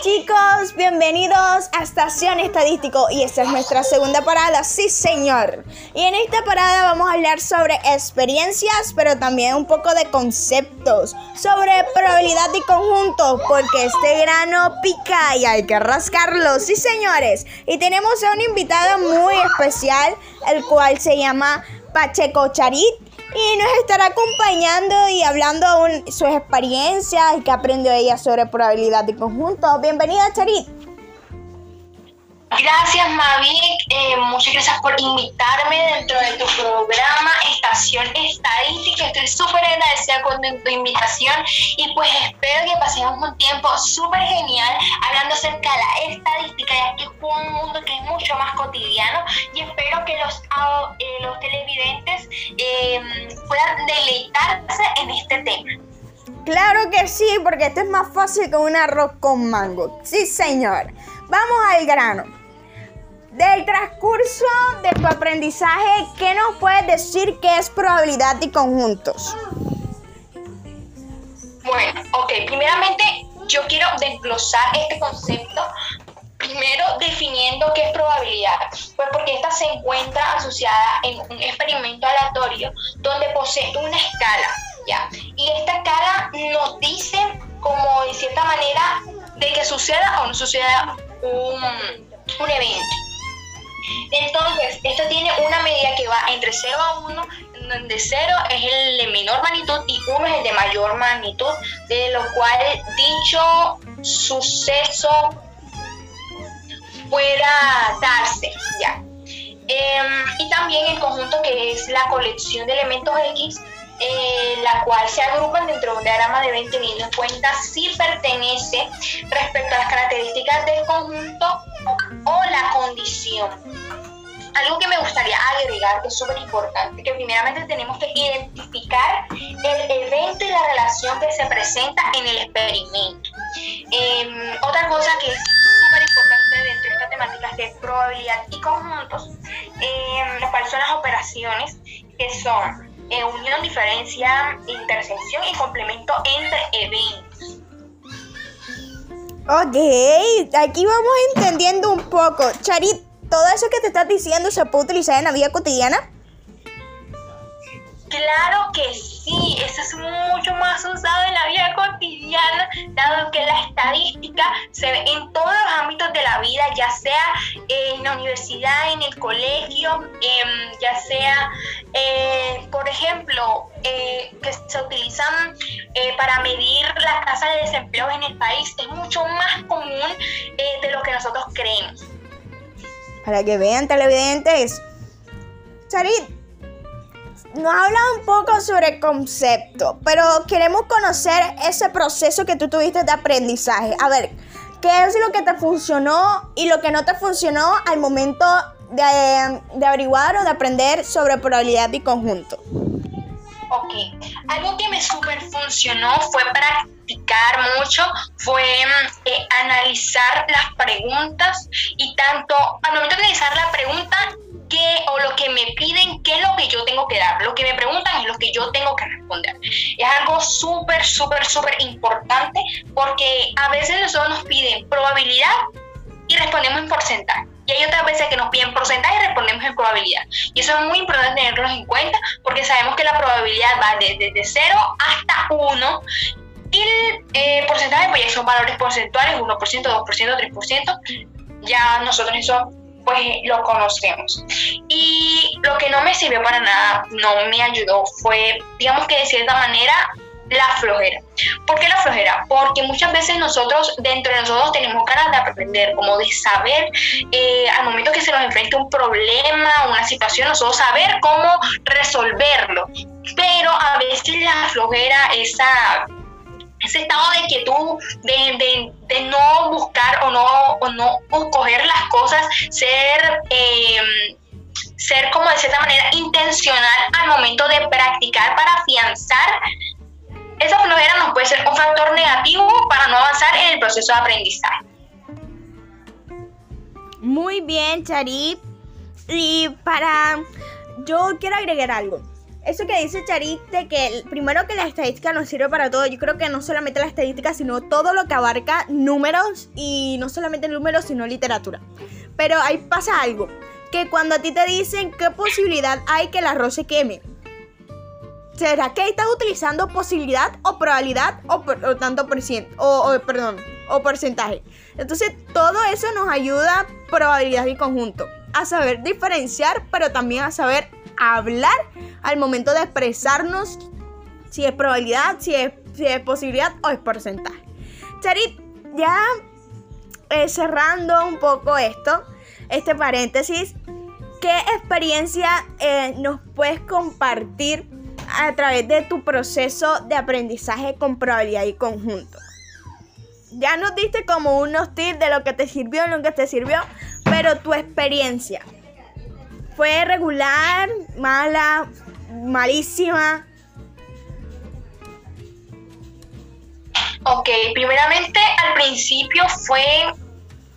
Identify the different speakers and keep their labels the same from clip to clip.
Speaker 1: Chicos, bienvenidos a Estación Estadístico y esta es nuestra segunda parada, sí señor. Y en esta parada vamos a hablar sobre experiencias, pero también un poco de conceptos, sobre probabilidad y conjunto, porque este grano pica y hay que rascarlo, sí señores. Y tenemos a un invitado muy especial, el cual se llama Pacheco Charit y nos estará acompañando y hablando aún sus experiencias y que aprendió ella sobre probabilidad de conjunto. Bienvenida, Charit.
Speaker 2: Gracias, Mavic. Eh, muchas gracias por invitarme dentro de tu programa Estación Estadística. Estoy súper agradecida con tu invitación y pues espero que pasemos un tiempo súper genial hablando acerca de la estadística, ya que es un mundo que es mucho más cotidiano y espero que los, eh, televidentes em, puedan deleitarse en este tema.
Speaker 1: Claro que sí, porque esto es más fácil que un arroz con mango. Sí, señor. Vamos al grano. Del transcurso de tu aprendizaje, ¿qué nos puedes decir que es probabilidad y conjuntos?
Speaker 2: Bueno, ok, primeramente yo quiero desglosar este concepto Primero, definiendo qué es probabilidad, pues porque esta se encuentra asociada en un experimento aleatorio donde posee una escala, ¿ya? Y esta escala nos dice, como de cierta manera, de que suceda o no suceda un, un evento. Entonces, esto tiene una medida que va entre 0 a 1, donde 0 es el de menor magnitud y 1 es el de mayor magnitud, de lo cual dicho suceso pueda darse, ¿ya? Em, y también el conjunto que es la colección de elementos X, eh, la cual se agrupan dentro de un diagrama de 20 teniendo si pertenece respecto a las características del conjunto algo que me gustaría agregar, que es súper importante, que primeramente tenemos que identificar el evento y la relación que se presenta en el experimento. Em, otra cosa que es súper importante dentro de esta temática es es probabilidad y conjuntos, eh, las operaciones que son eh, unión, diferencia, intersección y complemento entre eventos.
Speaker 1: Ok, aquí vamos entendiendo un poco. Charit, ¿todo eso que te estás diciendo se puede utilizar en la vida cotidiana?
Speaker 2: Claro que sí, eso es mucho más usado en la vida cotidiana, dado que la estadística se ve en todos los ámbitos de la vida, ya sea en la universidad, en el colegio, em, ya sea, eh, por ejemplo, eh, que se utilizan eh, para medir la tasa de desempleo en el país, es mucho más común de lo que nosotros creemos.
Speaker 1: Para que vean televidentes, Charit, nos habla un poco sobre el concepto, pero queremos conocer ese proceso que tú tuviste de aprendizaje. A ver, ¿qué es lo que te funcionó y lo que no te funcionó al momento de, de averiguar o de aprender sobre probabilidad y conjunto?
Speaker 2: Algo que me súper funcionó fue practicar mucho, fue eh, analizar las preguntas y tanto al momento de analizar la pregunta qué o lo que me piden, qué es lo que yo tengo que dar. Lo que me preguntan es lo que yo tengo que responder. Es algo súper, súper, súper importante porque a veces nosotros nos piden probabilidad y respondemos en porcentaje. Y hay otras veces que nos piden porcentaje y respondemos en probabilidad. Y eso es muy importante tenerlo en cuenta porque sabemos que la probabilidad va desde 0 hasta 1 y el eh, porcentaje pues ya son valores porcentuales, 1%, 2%, 3%. Ya nosotros eso pues lo conocemos. Y lo que no me sirvió para nada, no me ayudó, fue, digamos que de cierta manera, la flojera. ¿Por qué la flojera? Porque muchas veces nosotros, dentro de nosotros, tenemos ganas de aprender, como de saber, eh, al momento que se nos enfrenta un problema, una situación, nosotros saber cómo resolverlo. Pero a veces la flojera, ese estado de quietud, de, de, no buscar o no, o no coger las cosas, ser, em, ser como de cierta manera intencional al momento de practicar para afianzar, esa flojera nos puede ser un factor negativo para no avanzar en el proceso de aprendizaje.
Speaker 1: Muy bien, Charit. Y para... Yo quiero agregar algo. eso que dice Charit de que primero que la estadística nos sirve para todo, yo creo que no solamente la estadística, sino todo lo que abarca números y no solamente números, sino literatura. Pero ahí pasa algo, que cuando a ti te dicen qué posibilidad hay que el arroz se queme, ¿será que estás utilizando posibilidad o probabilidad o, tanto por ciento, o, perdón, o porcentaje? Entonces todo eso nos ayuda probabilidad y conjunto a saber diferenciar, pero también a saber hablar al momento de expresarnos si es probabilidad, si es, si es posibilidad o es porcentaje. Charit, ya eh, cerrando un poco esto, este paréntesis, ¿qué experiencia eh, nos puedes compartir a través de tu proceso de aprendizaje con probabilidad y conjunto? Ya nos diste como unos tips de lo que te sirvió, lo que te sirvió, pero tu experiencia. ¿Fue regular, mala, malísima?
Speaker 2: Ok, primeramente al principio fue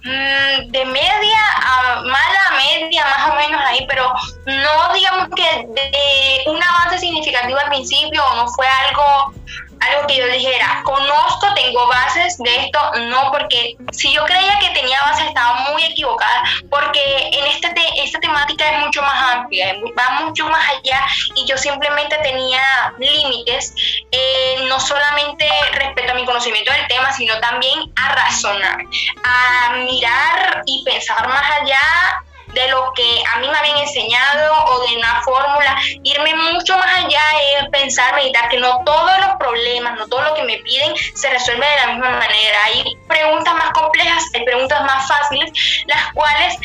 Speaker 2: mm, de media a mala media, más o menos ahí, pero no digamos que de un avance significativo al principio, no fue algo algo que yo dijera, conozco, tengo bases de esto, no, porque si yo creía que tenía bases estaba muy equivocada, porque en este esta temática es mucho más amplia, va mucho más allá y yo simplemente tenía límites, eh, no solamente respecto a mi conocimiento del tema, sino también a razonar, a mirar y pensar más allá de lo que a mí me habían enseñado o de una fórmula, irme mucho más allá es pensar, meditar que no todos los problemas, no todo lo que me piden se resuelve de la misma manera. Hay preguntas más complejas, hay preguntas más fáciles, las cuales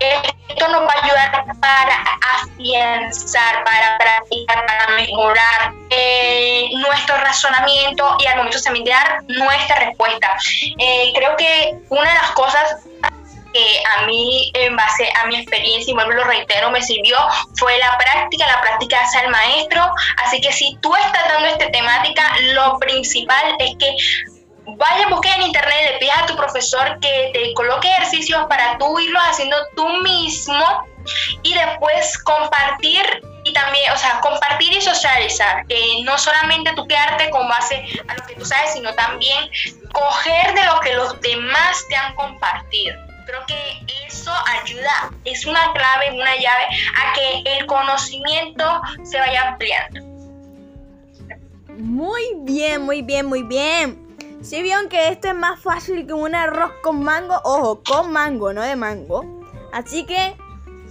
Speaker 2: esto nos va a ayudar para afianzar, para practicar, para mejorar eh, nuestro razonamiento y al momento también de dar nuestra respuesta. Eh, creo que una de las cosas que a mí, en base a mi experiencia, y vuelvo lo reitero, me sirvió fue la práctica, la práctica hace el maestro. Así que si tú estás dando esta temática, lo principal es que vaya buscar en internet, le pidas a tu profesor que te coloque ejercicios para tú irlos haciendo tú mismo y después compartir y también, o sea, compartir y socializar, que no solamente tú quedarte con base a lo que tú sabes, sino también coger de lo que los demás te han compartido. Creo que eso ayuda, es una clave, una llave a que el conocimiento se vaya ampliando.
Speaker 1: Muy bien, muy bien, muy bien. Si vieron que esto es más fácil que un arroz con mango, ojo, con mango, no de mango. Así que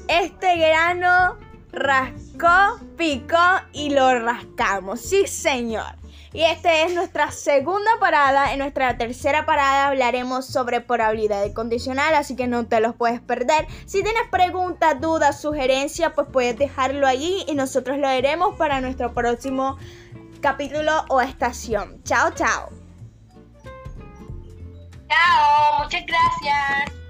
Speaker 1: este grano rascó, picó y lo rascamos. Sí, señor. Y esta es nuestra segunda parada. En nuestra tercera parada hablaremos sobre probabilidad de condicional, así que no te los puedes perder. Si tienes preguntas, dudas, sugerencias, pues puedes dejarlo allí y nosotros lo haremos para nuestro próximo capítulo o estación. Chao, chao.
Speaker 2: Chao, muchas gracias.